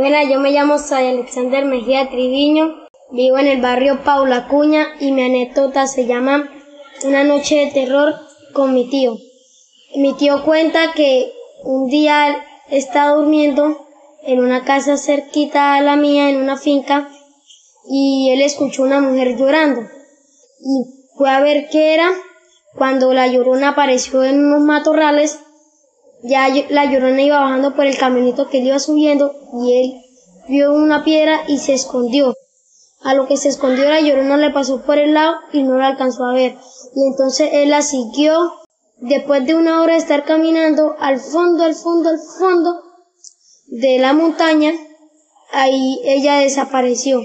Bueno, yo me llamo Alexander Mejía Triviño, vivo en el barrio Paula Cuña y mi anécdota se llama Una noche de terror con mi tío. Mi tío cuenta que un día estaba durmiendo en una casa cerquita a la mía, en una finca, y él escuchó una mujer llorando. Y fue a ver qué era. Cuando la llorona apareció en unos matorrales, ya la llorona iba bajando por el caminito que él iba subiendo y él vio una piedra y se escondió. A lo que se escondió la llorona le pasó por el lado y no la alcanzó a ver. Y entonces él la siguió. Después de una hora de estar caminando al fondo, al fondo, al fondo de la montaña, ahí ella desapareció.